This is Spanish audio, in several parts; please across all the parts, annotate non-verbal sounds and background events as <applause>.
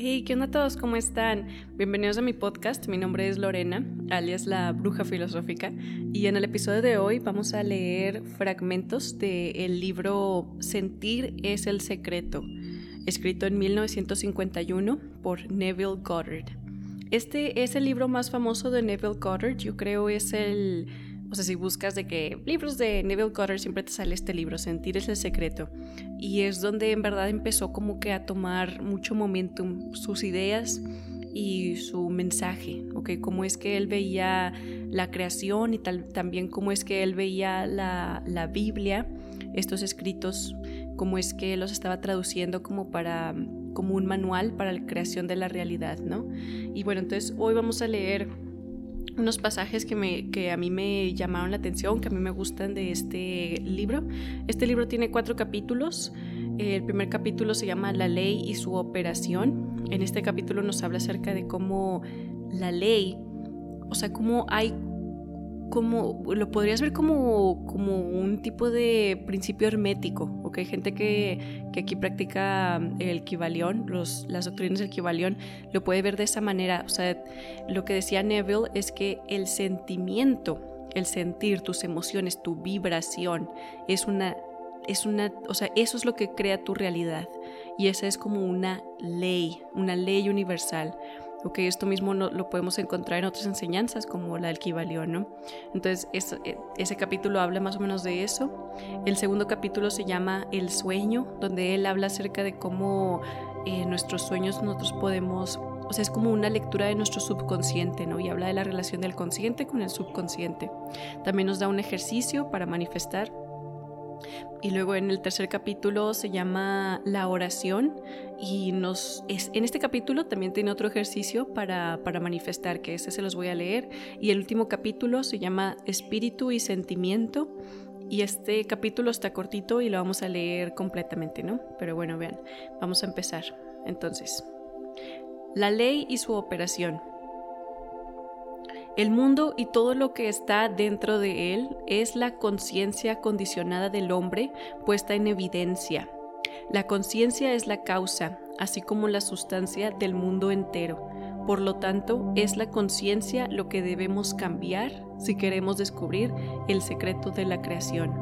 Hey, ¿qué onda a todos? ¿Cómo están? Bienvenidos a mi podcast. Mi nombre es Lorena, alias la Bruja Filosófica, y en el episodio de hoy vamos a leer fragmentos del libro Sentir es el secreto, escrito en 1951 por Neville Goddard. Este es el libro más famoso de Neville Goddard, yo creo es el o sea, si buscas de que libros de Neville Goddard siempre te sale este libro, Sentir es el secreto. Y es donde en verdad empezó como que a tomar mucho momentum sus ideas y su mensaje, ¿ok? Cómo es que él veía la creación y tal, también cómo es que él veía la, la Biblia, estos escritos, cómo es que los estaba traduciendo como para como un manual para la creación de la realidad, ¿no? Y bueno, entonces hoy vamos a leer unos pasajes que, me, que a mí me llamaron la atención, que a mí me gustan de este libro. Este libro tiene cuatro capítulos. El primer capítulo se llama La ley y su operación. En este capítulo nos habla acerca de cómo la ley, o sea, cómo hay como, lo podrías ver como, como un tipo de principio hermético, ¿ok? Gente que, que aquí practica el Kibalión, los, las doctrinas del Kibalión, lo puede ver de esa manera. O sea, lo que decía Neville es que el sentimiento, el sentir, tus emociones, tu vibración, es una, es una, o sea, eso es lo que crea tu realidad. Y esa es como una ley, una ley universal. Ok, esto mismo lo podemos encontrar en otras enseñanzas como la del Kibalión, ¿no? Entonces, e, ese capítulo habla más o menos de eso. El segundo capítulo se llama El sueño, donde él habla acerca de cómo eh, nuestros sueños nosotros podemos, o sea, es como una lectura de nuestro subconsciente, ¿no? Y habla de la relación del consciente con el subconsciente. También nos da un ejercicio para manifestar y luego en el tercer capítulo se llama La oración y nos es, en este capítulo también tiene otro ejercicio para, para manifestar, que ese se los voy a leer. Y el último capítulo se llama Espíritu y Sentimiento. Y este capítulo está cortito y lo vamos a leer completamente, ¿no? Pero bueno, vean, vamos a empezar. Entonces, la ley y su operación. El mundo y todo lo que está dentro de él es la conciencia condicionada del hombre puesta en evidencia. La conciencia es la causa, así como la sustancia del mundo entero. Por lo tanto, es la conciencia lo que debemos cambiar si queremos descubrir el secreto de la creación.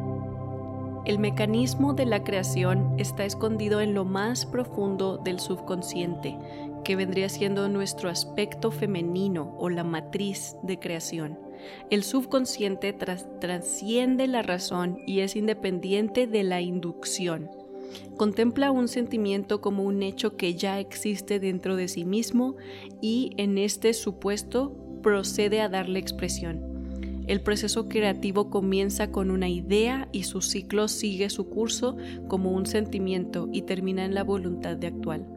El mecanismo de la creación está escondido en lo más profundo del subconsciente, que vendría siendo nuestro aspecto femenino o la matriz de creación. El subconsciente trasciende la razón y es independiente de la inducción. Contempla un sentimiento como un hecho que ya existe dentro de sí mismo y en este supuesto procede a darle expresión. El proceso creativo comienza con una idea y su ciclo sigue su curso como un sentimiento y termina en la voluntad de actuar.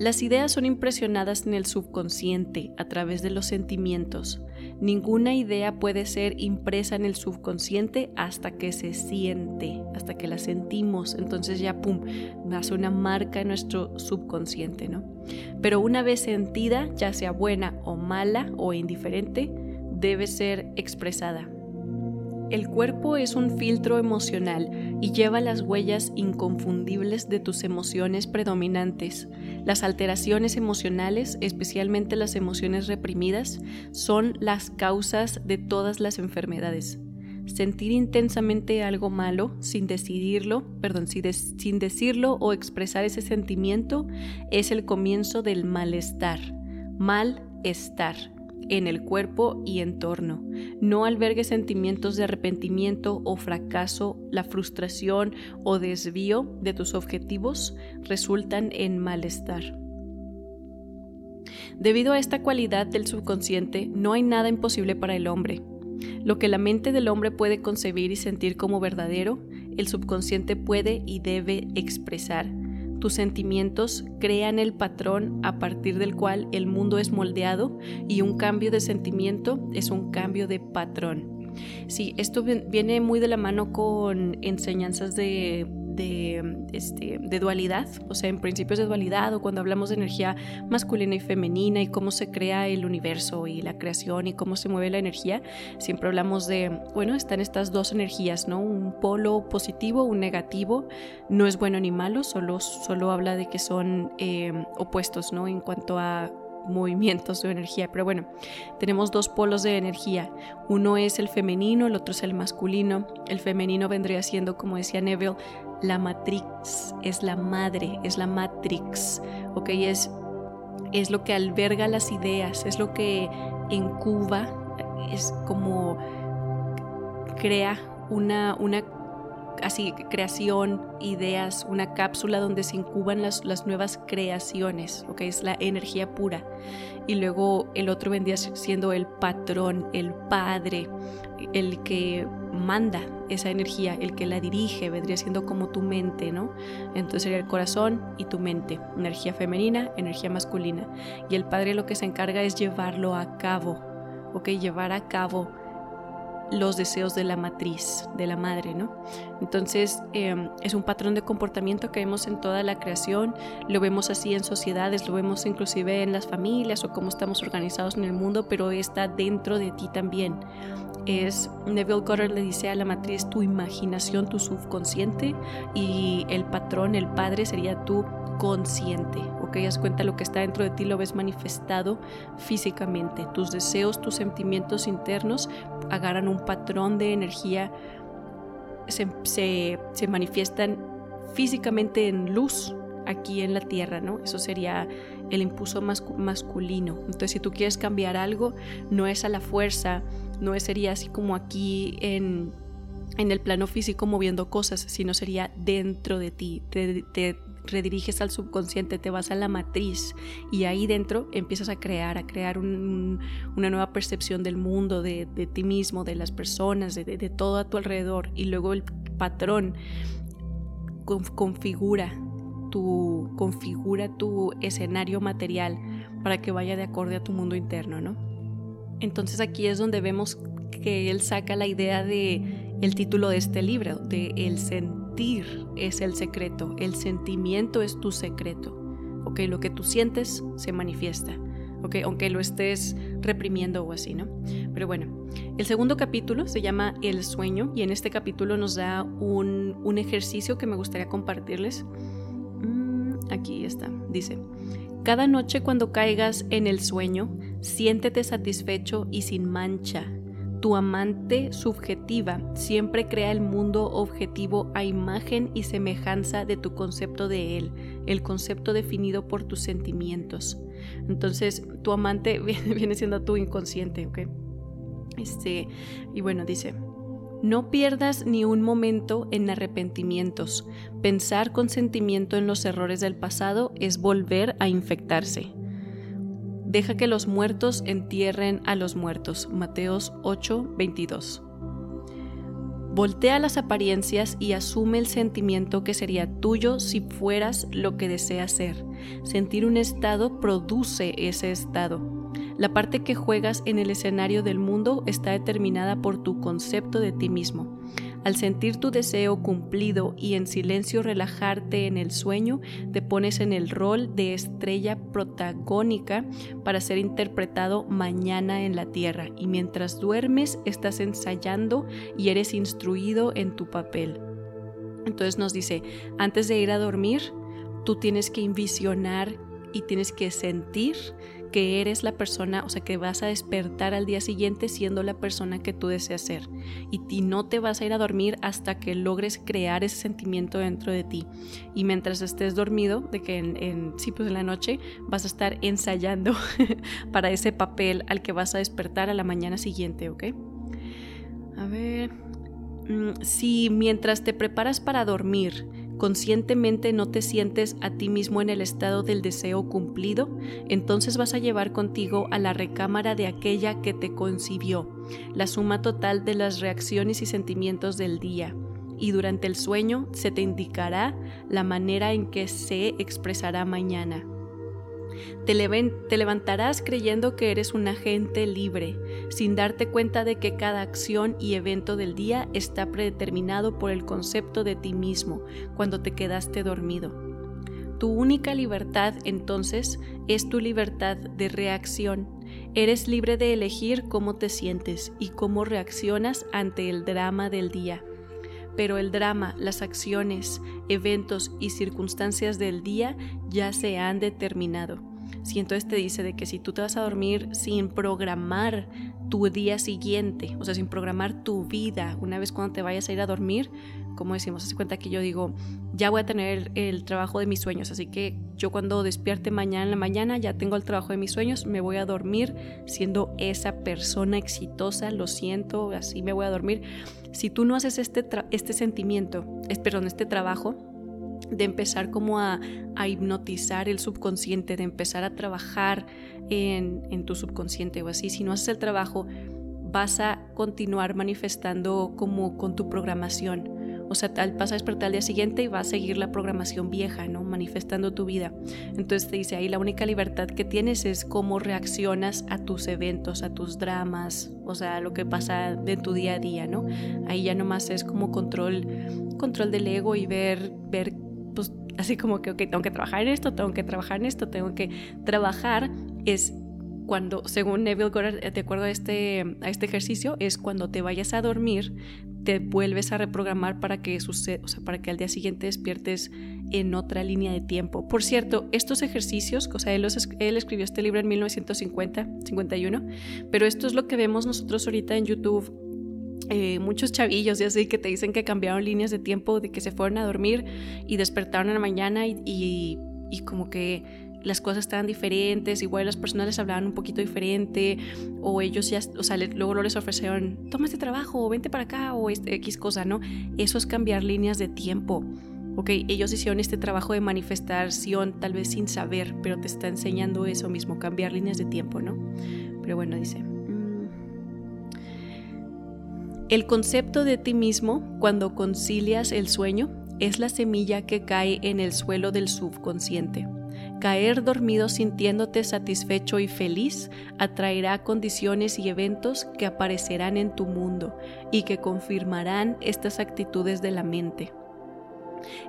Las ideas son impresionadas en el subconsciente a través de los sentimientos. Ninguna idea puede ser impresa en el subconsciente hasta que se siente, hasta que la sentimos. Entonces ya, ¡pum!, nace una marca en nuestro subconsciente, ¿no? Pero una vez sentida, ya sea buena o mala o indiferente, debe ser expresada. El cuerpo es un filtro emocional y lleva las huellas inconfundibles de tus emociones predominantes. Las alteraciones emocionales, especialmente las emociones reprimidas, son las causas de todas las enfermedades. Sentir intensamente algo malo sin decidirlo, perdón, sin decirlo o expresar ese sentimiento es el comienzo del malestar. Malestar en el cuerpo y entorno. No albergue sentimientos de arrepentimiento o fracaso, la frustración o desvío de tus objetivos resultan en malestar. Debido a esta cualidad del subconsciente, no hay nada imposible para el hombre. Lo que la mente del hombre puede concebir y sentir como verdadero, el subconsciente puede y debe expresar tus sentimientos crean el patrón a partir del cual el mundo es moldeado y un cambio de sentimiento es un cambio de patrón. Sí, esto viene muy de la mano con enseñanzas de, este, de, dualidad, o sea, en principios de dualidad o cuando hablamos de energía masculina y femenina y cómo se crea el universo y la creación y cómo se mueve la energía, siempre hablamos de, bueno, están estas dos energías, ¿no? Un polo positivo, un negativo, no es bueno ni malo, solo, solo habla de que son eh, opuestos, ¿no? En cuanto a movimientos de energía. Pero bueno, tenemos dos polos de energía. Uno es el femenino, el otro es el masculino. El femenino vendría siendo, como decía Neville, la matrix, es la madre, es la matrix, ¿ok? Es, es lo que alberga las ideas, es lo que incuba, es como crea una, una así creación, ideas, una cápsula donde se incuban las, las nuevas creaciones, que es la energía pura. Y luego el otro vendría siendo el patrón, el padre, el que manda esa energía, el que la dirige, vendría siendo como tu mente, ¿no? Entonces sería el corazón y tu mente, energía femenina, energía masculina. Y el padre lo que se encarga es llevarlo a cabo, ¿ok? Llevar a cabo los deseos de la matriz, de la madre, ¿no? Entonces em, es un patrón de comportamiento que vemos en toda la creación, lo vemos así en sociedades, lo vemos inclusive en las familias o cómo estamos organizados en el mundo, pero está dentro de ti también. Es, Neville Goddard le dice a la matriz tu imaginación, tu subconsciente y el patrón, el padre sería tu consciente, ¿ok? Haz cuenta lo que está dentro de ti, lo ves manifestado físicamente. Tus deseos, tus sentimientos internos agarran un patrón de energía, se, se, manifiestan físicamente en luz aquí en la tierra, ¿no? Eso sería el impulso masculino. Entonces, si tú quieres cambiar algo, no es a la fuerza, no sería así como aquí en, en el plano físico moviendo cosas, sino sería dentro de ti. Te, te, rediriges al subconsciente, te vas a la matriz y ahí dentro empiezas a crear, a crear una nueva percepción del mundo, de, ti mismo, de las personas, de, todo a tu alrededor y luego el patrón configura tu, configura tu escenario material para que vaya de acorde a tu mundo interno, ¿no? Entonces aquí es donde vemos que él saca la idea de el título de este libro, de el sentir es el secreto, el sentimiento es tu secreto. ¿Ok? Lo que tú sientes se manifiesta. ¿Ok? Aunque lo estés reprimiendo o así, ¿no? Pero bueno, el segundo capítulo se llama El sueño y en este capítulo nos da un, un ejercicio que me gustaría compartirles. Mm, aquí está, dice, cada noche cuando caigas en el sueño, siéntete satisfecho y sin mancha tu amante subjetiva siempre crea el mundo objetivo a imagen y semejanza de tu concepto de él, el concepto definido por tus sentimientos. Entonces, tu amante <laughs> viene siendo tu inconsciente, ¿ok? Este, y bueno, dice, no pierdas ni un momento en arrepentimientos. Pensar con sentimiento en los errores del pasado es volver a infectarse. Deja que los muertos entierren a los muertos. Mateos 8, 22. Voltea las apariencias y asume el sentimiento que sería tuyo si fueras lo que deseas ser. Sentir un estado produce ese estado. La parte que juegas en el escenario del mundo está determinada por tu concepto de ti mismo. Al sentir tu deseo cumplido y en silencio relajarte en el sueño, te pones en el rol de estrella protagónica para ser interpretado mañana en la tierra y mientras duermes estás ensayando y eres instruido en tu papel. Entonces nos dice, antes de ir a dormir, tú tienes que envisionar y tienes que sentir que eres la persona, o sea, que vas a despertar al día siguiente siendo la persona que tú deseas ser. Y, no te vas a ir a dormir hasta que logres crear ese sentimiento dentro de ti. Y mientras estés dormido, de que en, en sí, pues en la noche vas a estar ensayando <laughs> para ese papel al que vas a despertar a la mañana siguiente, ¿ok? A ver, mm, si mientras te preparas para dormir, conscientemente no te sientes a ti mismo en el estado del deseo cumplido, entonces vas a llevar contigo a la recámara de aquella que te concibió, la suma total de las reacciones y sentimientos del día. Y durante el sueño se te indicará la manera en que se expresará mañana. Te, levantarás creyendo que eres un agente libre, sin darte cuenta de que cada acción y evento del día está predeterminado por el concepto de ti mismo cuando te quedaste dormido. Tu única libertad entonces es tu libertad de reacción. Eres libre de elegir cómo te sientes y cómo reaccionas ante el drama del día pero el drama, las acciones, eventos y circunstancias del día ya se han determinado. Si entonces te dice de que si tú te vas a dormir sin programar tu día siguiente, o sea, sin programar tu vida, una vez cuando te vayas a ir a dormir, como decimos, hace cuenta que yo digo, ya voy a tener el trabajo de mis sueños, así que yo cuando despierte mañana en la mañana ya tengo el trabajo de mis sueños, me voy a dormir siendo esa persona exitosa, lo siento, así me voy a dormir. Si tú no haces este, este sentimiento, es, perdón, este trabajo, de empezar como a, hipnotizar el subconsciente, de empezar a trabajar en, tu subconsciente o así. Si no haces el trabajo, vas a continuar manifestando como con tu programación. O sea, vas a despertar al día siguiente y vas a seguir la programación vieja, ¿no? Manifestando tu vida. Entonces te dice ahí, la única libertad que tienes es cómo reaccionas a tus eventos, a tus dramas, o sea, lo que pasa de tu día a día, ¿no? Ahí ya nomás es como control, control del ego y ver, ver pues así como que, ok, tengo que trabajar en esto, tengo que trabajar en esto, tengo que trabajar es cuando, según Neville Goddard, eh, de acuerdo a este, a este ejercicio, es cuando te vayas a dormir, te vuelves a reprogramar para que suceda, o sea, para que al día siguiente despiertes en otra línea de tiempo. Por cierto, estos ejercicios, o sea, él, él escribió este libro en 1950, 51, pero esto es lo que vemos nosotros ahorita en YouTube eh, muchos chavillos y así que te dicen que cambiaron líneas de tiempo, de que se fueron a dormir y despertaron en la mañana y, como que las cosas estaban diferentes, igual las personas les hablaban un poquito diferente, o ellos ya, o sea, luego les ofrecieron, toma este trabajo, o vente para acá, o este X cosa, ¿no? Eso es cambiar líneas de tiempo. Ok, ellos hicieron este trabajo de manifestación tal vez sin saber, pero te está enseñando eso mismo, cambiar líneas de tiempo, ¿no? Pero bueno, dice, el concepto de ti mismo, cuando concilias el sueño, es la semilla que cae en el suelo del subconsciente. Caer dormido sintiéndote satisfecho y feliz atraerá condiciones y eventos que aparecerán en tu mundo y que confirmarán estas actitudes de la mente.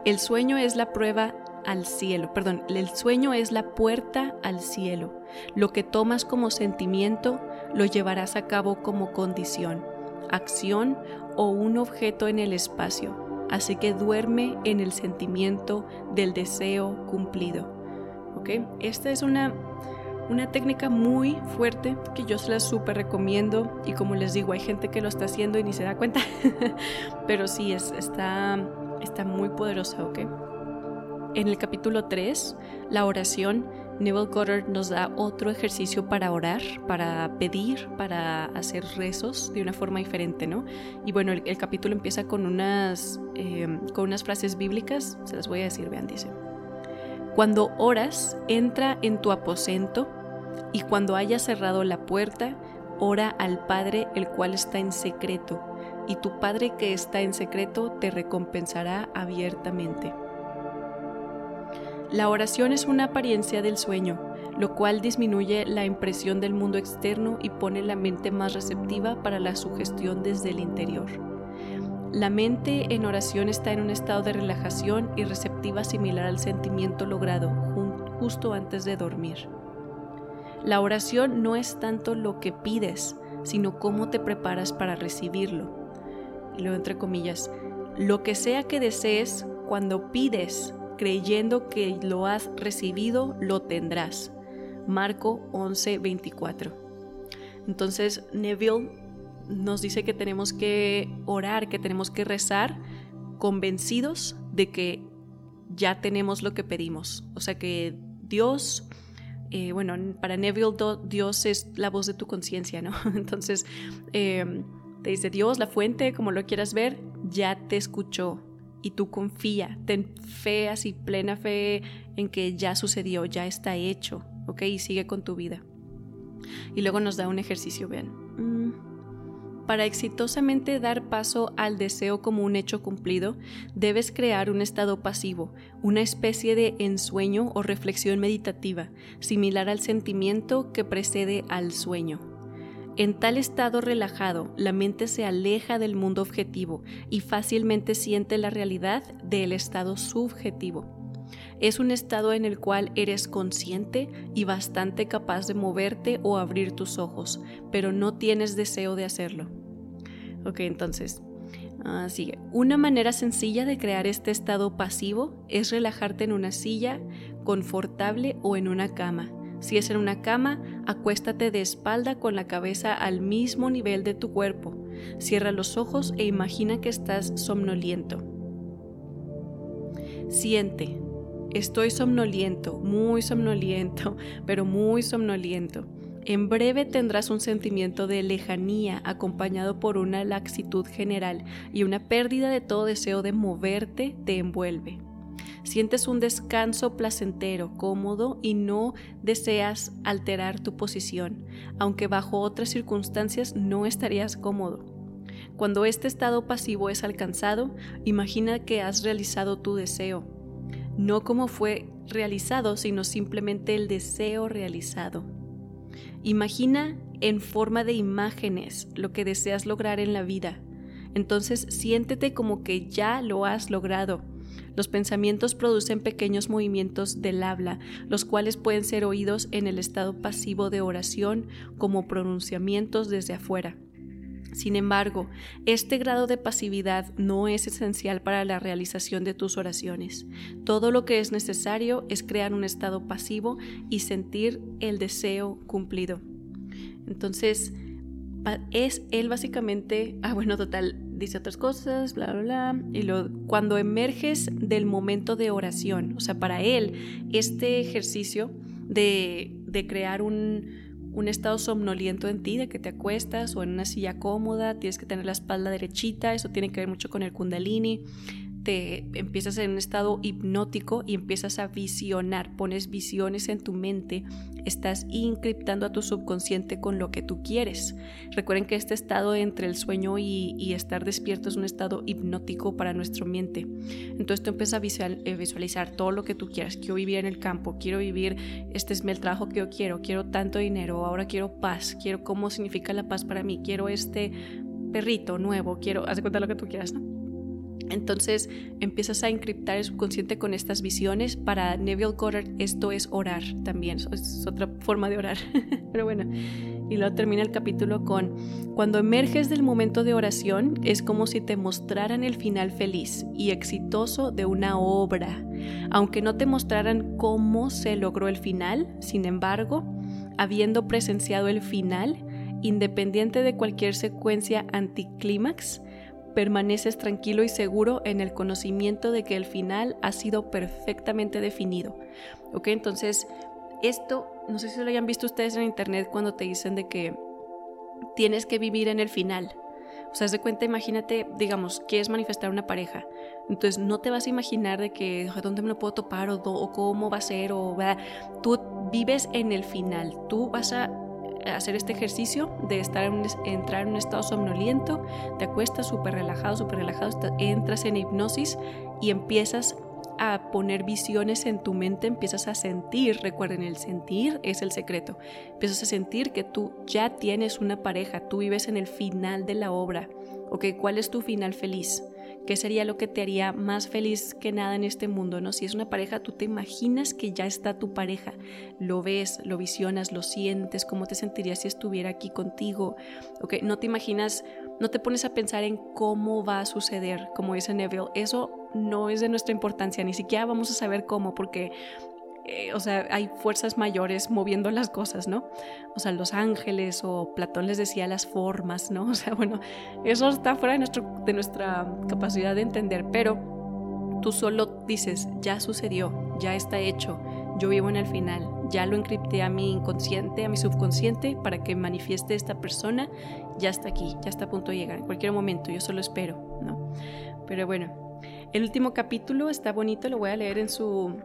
El sueño es la prueba al cielo, perdón, el sueño es la puerta al cielo. Lo que tomas como sentimiento lo llevarás a cabo como condición acción o un objeto en el espacio, así que duerme en el sentimiento del deseo cumplido. ¿Ok? Esta es una, una técnica muy fuerte que yo se la súper recomiendo y como les digo, hay gente que lo está haciendo y ni se da cuenta, <laughs> pero sí, es, está, está muy poderosa, ¿ok? En el capítulo 3, la oración Neville Goddard nos da otro ejercicio para orar, para pedir, para hacer rezos de una forma diferente, ¿no? Y bueno, el, capítulo empieza con unas, eh, con unas frases bíblicas, se las voy a decir, vean, dice. Cuando oras, entra en tu aposento y cuando hayas cerrado la puerta, ora al Padre el cual está en secreto, y tu Padre que está en secreto te recompensará abiertamente. La oración es una apariencia del sueño, lo cual disminuye la impresión del mundo externo y pone la mente más receptiva para la sugestión desde el interior. La mente en oración está en un estado de relajación y receptiva similar al sentimiento logrado justo antes de dormir. La oración no es tanto lo que pides, sino cómo te preparas para recibirlo. Y luego entre comillas, lo que sea que desees, cuando pides, creyendo que lo has recibido, lo tendrás. Marco 11, 24. Entonces Neville nos dice que tenemos que orar, que tenemos que rezar convencidos de que ya tenemos lo que pedimos. O sea que Dios, eh, bueno, para Neville Dios es la voz de tu conciencia, ¿no? <laughs> Entonces eh, te dice Dios, la fuente, como lo quieras ver, ya te escuchó, y tú confía, ten fe así, plena fe en que ya sucedió, ya está hecho, ¿ok? Y sigue con tu vida. Y luego nos da un ejercicio, vean. Mm, para exitosamente dar paso al deseo como un hecho cumplido, debes crear un estado pasivo, una especie de ensueño o reflexión meditativa, similar al sentimiento que precede al sueño. En tal estado relajado, la mente se aleja del mundo objetivo y fácilmente siente la realidad del estado subjetivo. Es un estado en el cual eres consciente y bastante capaz de moverte o abrir tus ojos, pero no tienes deseo de hacerlo. Ok, entonces, uh, sigue. Una manera sencilla de crear este estado pasivo es relajarte en una silla confortable o en una cama si es en una cama, acuéstate de espalda con la cabeza al mismo nivel de tu cuerpo. Cierra los ojos e imagina que estás somnoliento. Siente, estoy somnoliento, muy somnoliento, <laughs> pero muy somnoliento. En breve tendrás un sentimiento de lejanía acompañado por una laxitud general y una pérdida de todo deseo de moverte te envuelve. Sientes un descanso placentero, cómodo y no deseas alterar tu posición, aunque bajo otras circunstancias no estarías cómodo. Cuando este estado pasivo es alcanzado, imagina que has realizado tu deseo, no como fue realizado, sino simplemente el deseo realizado. Imagina en forma de imágenes lo que deseas lograr en la vida. Entonces siéntete como que ya lo has logrado los pensamientos producen pequeños movimientos del habla, los cuales pueden ser oídos en el estado pasivo de oración como pronunciamientos desde afuera. Sin embargo, este grado de pasividad no es esencial para la realización de tus oraciones. Todo lo que es necesario es crear un estado pasivo y sentir el deseo cumplido. Entonces, es él básicamente, ah bueno, total, dice otras cosas, bla, bla, bla. Y lo, cuando emerges del momento de oración, o sea, para él, este ejercicio de, de crear un, un estado somnoliento en ti, de que te acuestas o en una silla cómoda, tienes que tener la espalda derechita, eso tiene que ver mucho con el kundalini, te empiezas en un estado hipnótico y empiezas a visionar, pones visiones en tu mente, estás encriptando a tu subconsciente con lo que tú quieres. Recuerden que este estado entre el sueño y, estar despierto es un estado hipnótico para nuestra mente. Entonces tú empiezas a eh, visualizar todo lo que tú quieras. Quiero vivir en el campo, quiero vivir, este es el trabajo que yo quiero, quiero tanto dinero, ahora quiero paz, quiero cómo significa la paz para mí, quiero este perrito nuevo, quiero, haz de cuenta lo que tú quieras. Entonces empiezas a encriptar el subconsciente con estas visiones. Para Neville Goddard esto es orar también, es otra forma de orar. <laughs> Pero bueno, y luego termina el capítulo con, cuando emerges del momento de oración es como si te mostraran el final feliz y exitoso de una obra. Aunque no te mostraran cómo se logró el final, sin embargo, habiendo presenciado el final, independiente de cualquier secuencia anticlímax, permaneces tranquilo y seguro en el conocimiento de que el final ha sido perfectamente definido. ¿Ok? Entonces, esto, no sé si lo hayan visto ustedes en internet cuando te dicen de que tienes que vivir en el final. O sea, de cuenta, imagínate, digamos, quieres manifestar una pareja. Entonces, no te vas a imaginar de que dónde me lo puedo topar o, o cómo va a ser o tú vives en el final. Tú vas a hacer este ejercicio de estar en entrar en un estado somnoliento, te acuestas súper relajado, súper relajado, entras en hipnosis y empiezas a poner visiones en tu mente, empiezas a sentir, recuerden, el sentir es el secreto, empiezas a sentir que tú ya tienes una pareja, tú vives en el final de la obra, ¿ok? ¿Cuál es tu final feliz? ¿Qué sería lo que te haría más feliz que nada en este mundo? ¿no? Si es una pareja, tú te imaginas que ya está tu pareja. Lo ves, lo visionas, lo sientes, cómo te sentirías si estuviera aquí contigo. ¿ok? No te imaginas, no te pones a pensar en cómo va a suceder, como dice Neville. Eso no es de nuestra importancia, ni siquiera vamos a saber cómo, porque eh, o sea, hay fuerzas mayores moviendo las cosas, ¿no? O sea, los ángeles o Platón les decía las formas, ¿no? <laughs> O sea, bueno, eso está fuera de, nuestro, de nuestra capacidad de entender, pero tú solo dices, ya sucedió, ya está hecho, yo vivo en el final, ya lo encripté a mi inconsciente, a mi subconsciente para que manifieste esta persona, ya está aquí, ya está a punto de llegar, en cualquier momento, yo solo espero, ¿no? Pero bueno, el último capítulo está bonito, lo voy a leer en su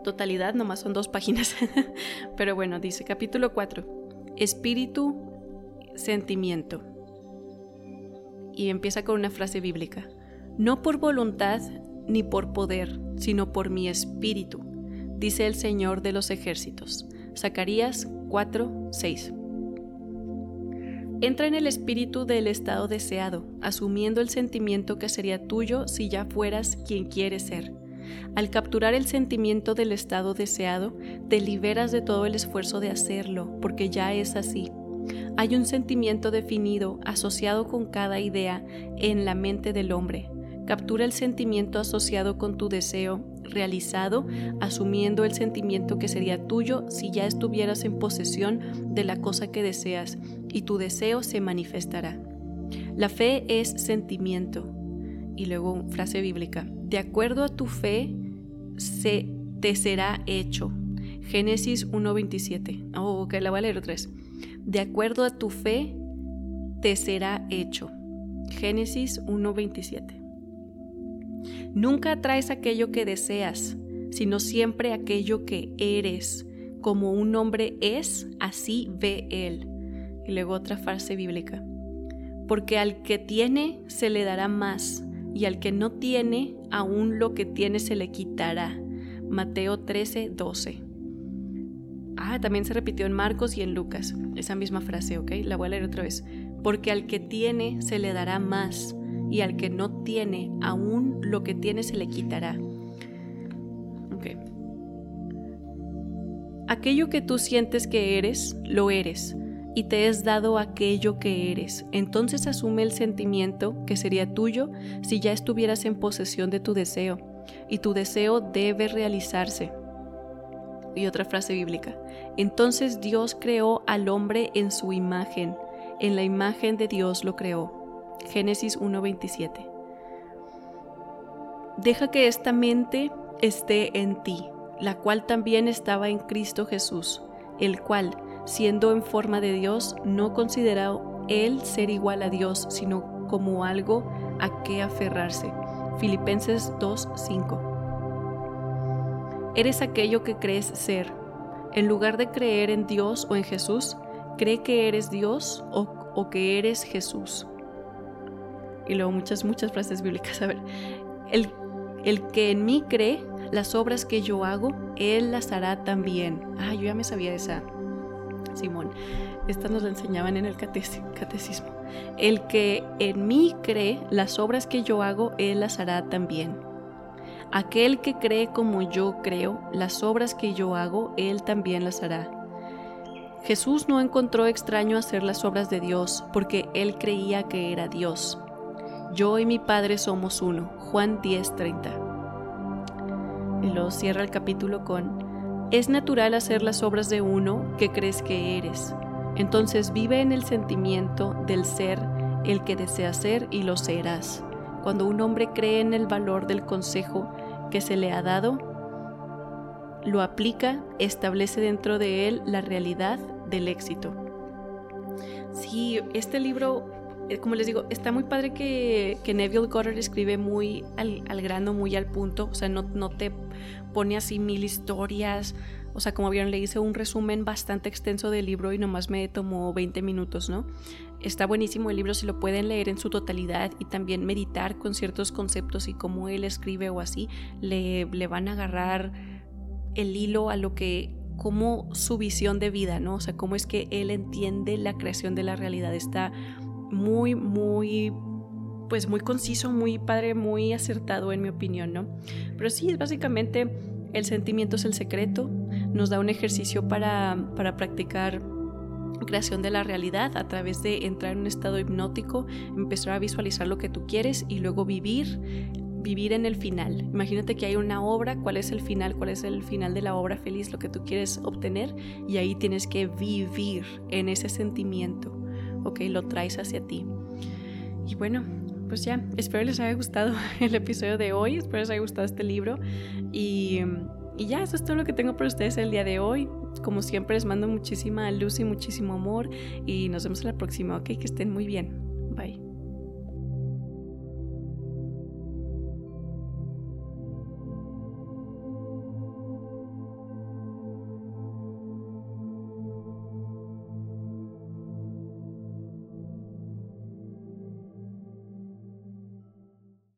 totalidad, nomás son dos páginas. <laughs> Pero bueno, dice capítulo 4, espíritu, sentimiento. Y empieza con una frase bíblica, no por voluntad ni por poder, sino por mi espíritu, dice el Señor de los ejércitos. Zacarías 4, 6. Entra en el espíritu del estado deseado, asumiendo el sentimiento que sería tuyo si ya fueras quien quieres ser. Al capturar el sentimiento del estado deseado, te liberas de todo el esfuerzo de hacerlo, porque ya es así. Hay un sentimiento definido asociado con cada idea en la mente del hombre. Captura el sentimiento asociado con tu deseo realizado, asumiendo el sentimiento que sería tuyo si ya estuvieras en posesión de la cosa que deseas, y tu deseo se manifestará. La fe es sentimiento. Y luego frase bíblica. De acuerdo a tu fe, se te será hecho. Génesis 1.27. Oh, ok, la voy a leer otra vez. De acuerdo a tu fe, te será hecho. Génesis 1.27. Nunca atraes aquello que deseas, sino siempre aquello que eres. Como un hombre es, así ve él. Y luego otra frase bíblica. Porque al que tiene se le dará más, y al que no tiene, aún lo que tiene se le quitará. Mateo 13, 12. Ah, también se repitió en Marcos y en Lucas, esa misma frase, ¿ok? La voy a leer otra vez. Porque al que tiene se le dará más, y al que no tiene, aún lo que tiene se le quitará. Aquello que tú sientes que eres, lo eres, y te es dado aquello que eres. Entonces asume el sentimiento que sería tuyo si ya estuvieras en posesión de tu deseo, y tu deseo debe realizarse. Y otra frase bíblica. Entonces Dios creó al hombre en su imagen, en la imagen de Dios lo creó. Génesis 1.27. Deja que esta mente esté en ti, la cual también estaba en Cristo Jesús, el cual, siendo en forma de Dios, no consideró él ser igual a Dios, sino como algo a que aferrarse. Filipenses 2.5. Eres aquello que crees ser. En lugar de creer en Dios o en Jesús, cree que eres Dios o, que eres Jesús y luego muchas, muchas frases bíblicas. A ver, el, el que en mí cree, las obras que yo hago, él las hará también. Ah, yo ya me sabía esa, Simón. Esta nos la enseñaban en el catecismo. El que en mí cree, las obras que yo hago, él las hará también. Aquel que cree como yo creo, las obras que yo hago, él también las hará. Jesús no encontró extraño hacer las obras de Dios porque él creía que era Dios. Yo y mi Padre somos uno. Juan 10:30. Y luego cierra el capítulo con, es natural hacer las obras de uno que crees que eres. Entonces vive en el sentimiento del ser el que desea ser y lo serás. Cuando un hombre cree en el valor del consejo que se le ha dado, lo aplica, establece dentro de él la realidad del éxito. Sí, este libro como les digo, está muy padre que, Neville Goddard escribe muy al, grano, muy al punto, o sea, no, no te pone así mil historias, o sea, como vieron, le hice un resumen bastante extenso del libro y nomás me tomó 20 minutos, ¿no? Está buenísimo el libro si lo pueden leer en su totalidad y también meditar con ciertos conceptos y cómo él escribe o así, le, le van a agarrar el hilo a lo que como su visión de vida, ¿no? O sea, cómo es que él entiende la creación de la realidad. Está muy, muy, pues muy conciso, muy padre, muy acertado en mi opinión, ¿no? Pero sí, es básicamente el sentimiento es el secreto, nos da un ejercicio para, para practicar creación de la realidad a través de entrar en un estado hipnótico, empezar a visualizar lo que tú quieres y luego vivir vivir en el final. Imagínate que hay una obra, cuál es el final, cuál es el final de la obra feliz, lo que tú quieres obtener y ahí tienes que vivir en ese sentimiento ok, lo traes hacia ti. Y bueno, pues ya, espero les haya gustado <laughs> el episodio de hoy, espero les haya gustado este libro y, y ya, eso es todo lo que tengo para ustedes el día de hoy. Como siempre les mando muchísima luz y muchísimo amor y nos vemos en la próxima, ok, que estén muy bien.